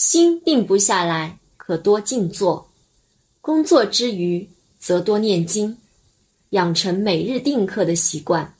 心定不下来可多静坐。工作之余则多念经养成每日定课的习惯。